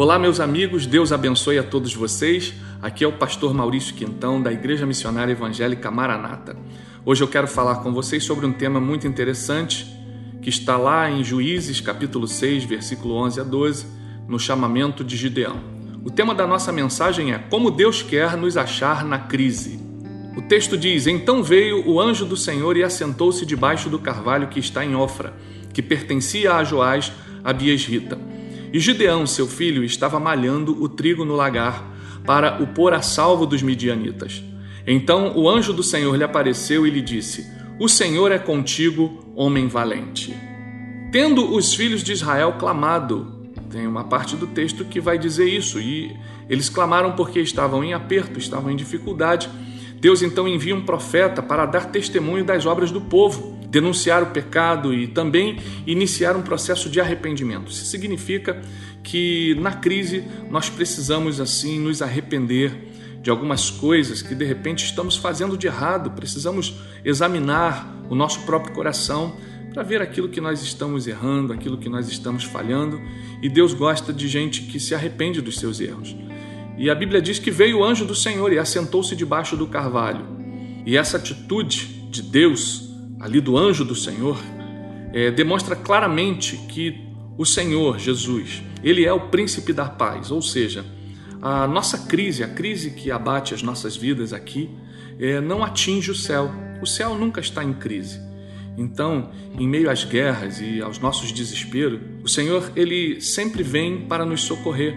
Olá, meus amigos, Deus abençoe a todos vocês. Aqui é o pastor Maurício Quintão, da Igreja Missionária Evangélica Maranata. Hoje eu quero falar com vocês sobre um tema muito interessante que está lá em Juízes, capítulo 6, versículo 11 a 12, no chamamento de Gideão. O tema da nossa mensagem é Como Deus quer nos achar na crise. O texto diz: Então veio o anjo do Senhor e assentou-se debaixo do carvalho que está em Ofra, que pertencia a Joás, a Biesrita. E Gideão, seu filho, estava malhando o trigo no lagar para o pôr a salvo dos midianitas. Então o anjo do Senhor lhe apareceu e lhe disse: O Senhor é contigo, homem valente. Tendo os filhos de Israel clamado, tem uma parte do texto que vai dizer isso, e eles clamaram porque estavam em aperto, estavam em dificuldade. Deus então envia um profeta para dar testemunho das obras do povo denunciar o pecado e também iniciar um processo de arrependimento. Isso significa que na crise nós precisamos assim nos arrepender de algumas coisas que de repente estamos fazendo de errado, precisamos examinar o nosso próprio coração para ver aquilo que nós estamos errando, aquilo que nós estamos falhando, e Deus gosta de gente que se arrepende dos seus erros. E a Bíblia diz que veio o anjo do Senhor e assentou-se debaixo do carvalho. E essa atitude de Deus ali do anjo do Senhor, é, demonstra claramente que o Senhor Jesus, ele é o príncipe da paz, ou seja, a nossa crise, a crise que abate as nossas vidas aqui, é, não atinge o céu. O céu nunca está em crise. Então, em meio às guerras e aos nossos desesperos, o Senhor ele sempre vem para nos socorrer.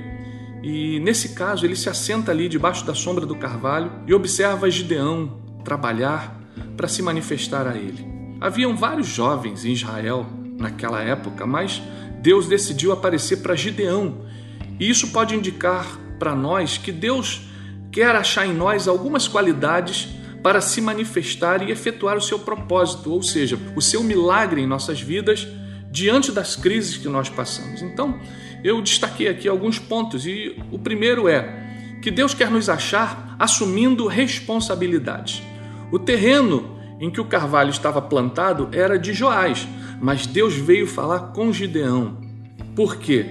E nesse caso, ele se assenta ali debaixo da sombra do carvalho e observa Gideão trabalhar para se manifestar a ele. Haviam vários jovens em Israel naquela época, mas Deus decidiu aparecer para Gideão. E isso pode indicar para nós que Deus quer achar em nós algumas qualidades para se manifestar e efetuar o seu propósito, ou seja, o seu milagre em nossas vidas diante das crises que nós passamos. Então, eu destaquei aqui alguns pontos e o primeiro é que Deus quer nos achar assumindo responsabilidades. O terreno em que o carvalho estava plantado era de Joás, mas Deus veio falar com Gideão. Por quê?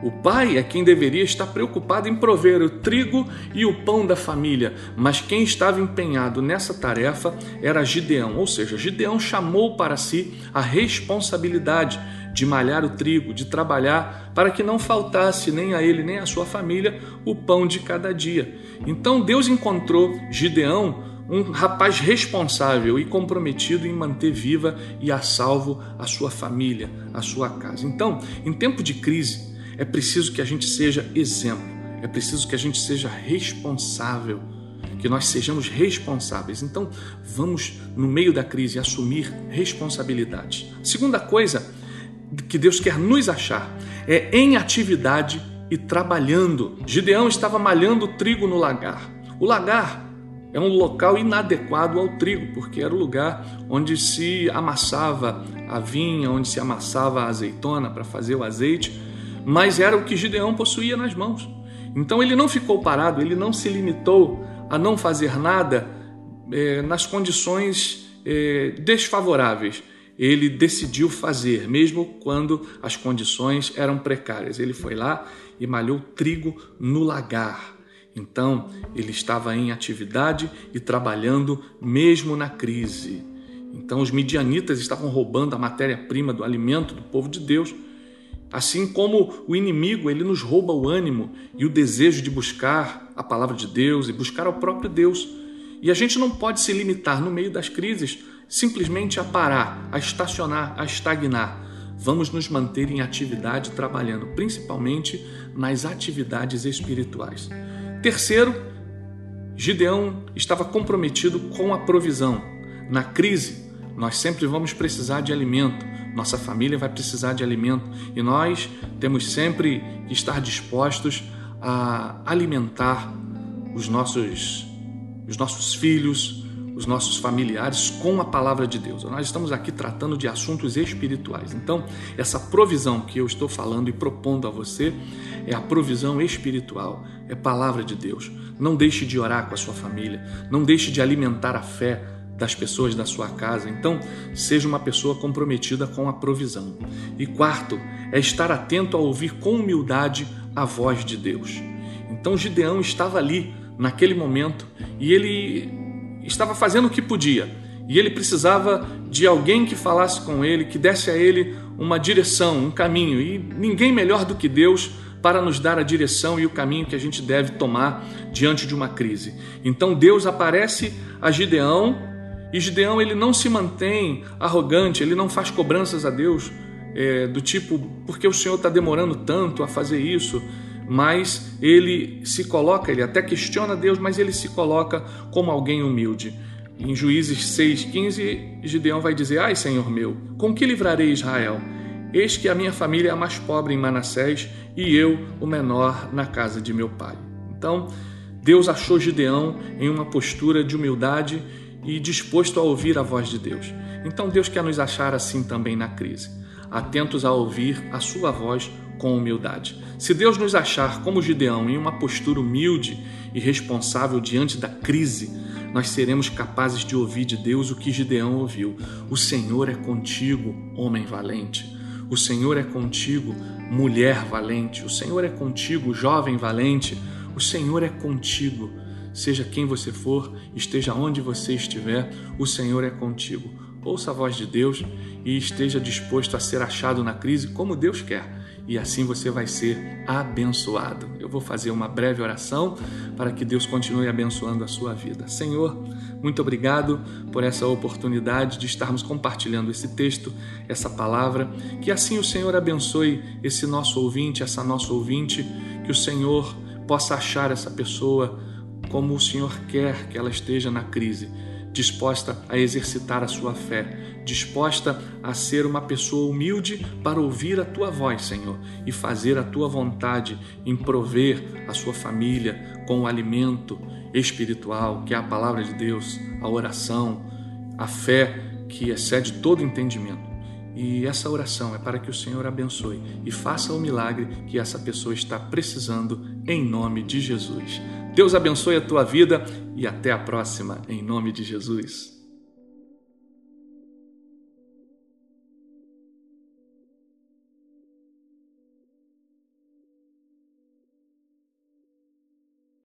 O pai é quem deveria estar preocupado em prover o trigo e o pão da família, mas quem estava empenhado nessa tarefa era Gideão, ou seja, Gideão chamou para si a responsabilidade de malhar o trigo, de trabalhar para que não faltasse nem a ele nem à sua família o pão de cada dia. Então Deus encontrou Gideão um rapaz responsável e comprometido em manter viva e a salvo a sua família, a sua casa. Então, em tempo de crise, é preciso que a gente seja exemplo, é preciso que a gente seja responsável, que nós sejamos responsáveis. Então, vamos, no meio da crise, assumir responsabilidades. Segunda coisa que Deus quer nos achar é em atividade e trabalhando. Gideão estava malhando trigo no lagar. O lagar é um local inadequado ao trigo, porque era o lugar onde se amassava a vinha, onde se amassava a azeitona para fazer o azeite, mas era o que Gideão possuía nas mãos. Então ele não ficou parado, ele não se limitou a não fazer nada é, nas condições é, desfavoráveis. Ele decidiu fazer, mesmo quando as condições eram precárias. Ele foi lá e malhou trigo no lagar então, ele estava em atividade e trabalhando mesmo na crise. Então, os midianitas estavam roubando a matéria-prima do alimento do povo de Deus. Assim como o inimigo, ele nos rouba o ânimo e o desejo de buscar a palavra de Deus e buscar ao próprio Deus. E a gente não pode se limitar no meio das crises simplesmente a parar, a estacionar, a estagnar. Vamos nos manter em atividade trabalhando, principalmente nas atividades espirituais. Terceiro, Gideão estava comprometido com a provisão. Na crise, nós sempre vamos precisar de alimento, nossa família vai precisar de alimento e nós temos sempre que estar dispostos a alimentar os nossos, os nossos filhos, os nossos familiares com a palavra de Deus. Nós estamos aqui tratando de assuntos espirituais. Então, essa provisão que eu estou falando e propondo a você é a provisão espiritual, é palavra de Deus. Não deixe de orar com a sua família, não deixe de alimentar a fé das pessoas da sua casa. Então, seja uma pessoa comprometida com a provisão. E quarto, é estar atento a ouvir com humildade a voz de Deus. Então Gideão estava ali naquele momento e ele estava fazendo o que podia. E ele precisava de alguém que falasse com ele, que desse a ele uma direção, um caminho. E ninguém melhor do que Deus para nos dar a direção e o caminho que a gente deve tomar diante de uma crise. Então Deus aparece a Gideão e Gideão ele não se mantém arrogante, ele não faz cobranças a Deus é, do tipo, porque o Senhor está demorando tanto a fazer isso? Mas ele se coloca, ele até questiona Deus, mas ele se coloca como alguém humilde. Em Juízes 6,15, Gideão vai dizer: Ai, Senhor meu, com que livrarei Israel? Eis que a minha família é a mais pobre em Manassés e eu o menor na casa de meu pai. Então, Deus achou Gideão em uma postura de humildade e disposto a ouvir a voz de Deus. Então, Deus quer nos achar assim também na crise atentos a ouvir a sua voz com humildade. Se Deus nos achar como Gideão em uma postura humilde e responsável diante da crise, nós seremos capazes de ouvir de Deus o que Gideão ouviu. O Senhor é contigo, homem valente. O Senhor é contigo, mulher valente. O Senhor é contigo, jovem valente. O Senhor é contigo. Seja quem você for, esteja onde você estiver, o Senhor é contigo ouça a voz de Deus e esteja disposto a ser achado na crise como Deus quer. E assim você vai ser abençoado. Eu vou fazer uma breve oração para que Deus continue abençoando a sua vida. Senhor, muito obrigado por essa oportunidade de estarmos compartilhando esse texto, essa palavra. Que assim o Senhor abençoe esse nosso ouvinte, essa nossa ouvinte, que o Senhor possa achar essa pessoa como o Senhor quer que ela esteja na crise disposta a exercitar a sua fé, disposta a ser uma pessoa humilde para ouvir a tua voz, Senhor, e fazer a tua vontade em prover a sua família com o alimento espiritual, que é a palavra de Deus, a oração, a fé que excede todo entendimento. E essa oração é para que o Senhor abençoe e faça o milagre que essa pessoa está precisando em nome de Jesus. Deus abençoe a tua vida e até a próxima, em nome de Jesus.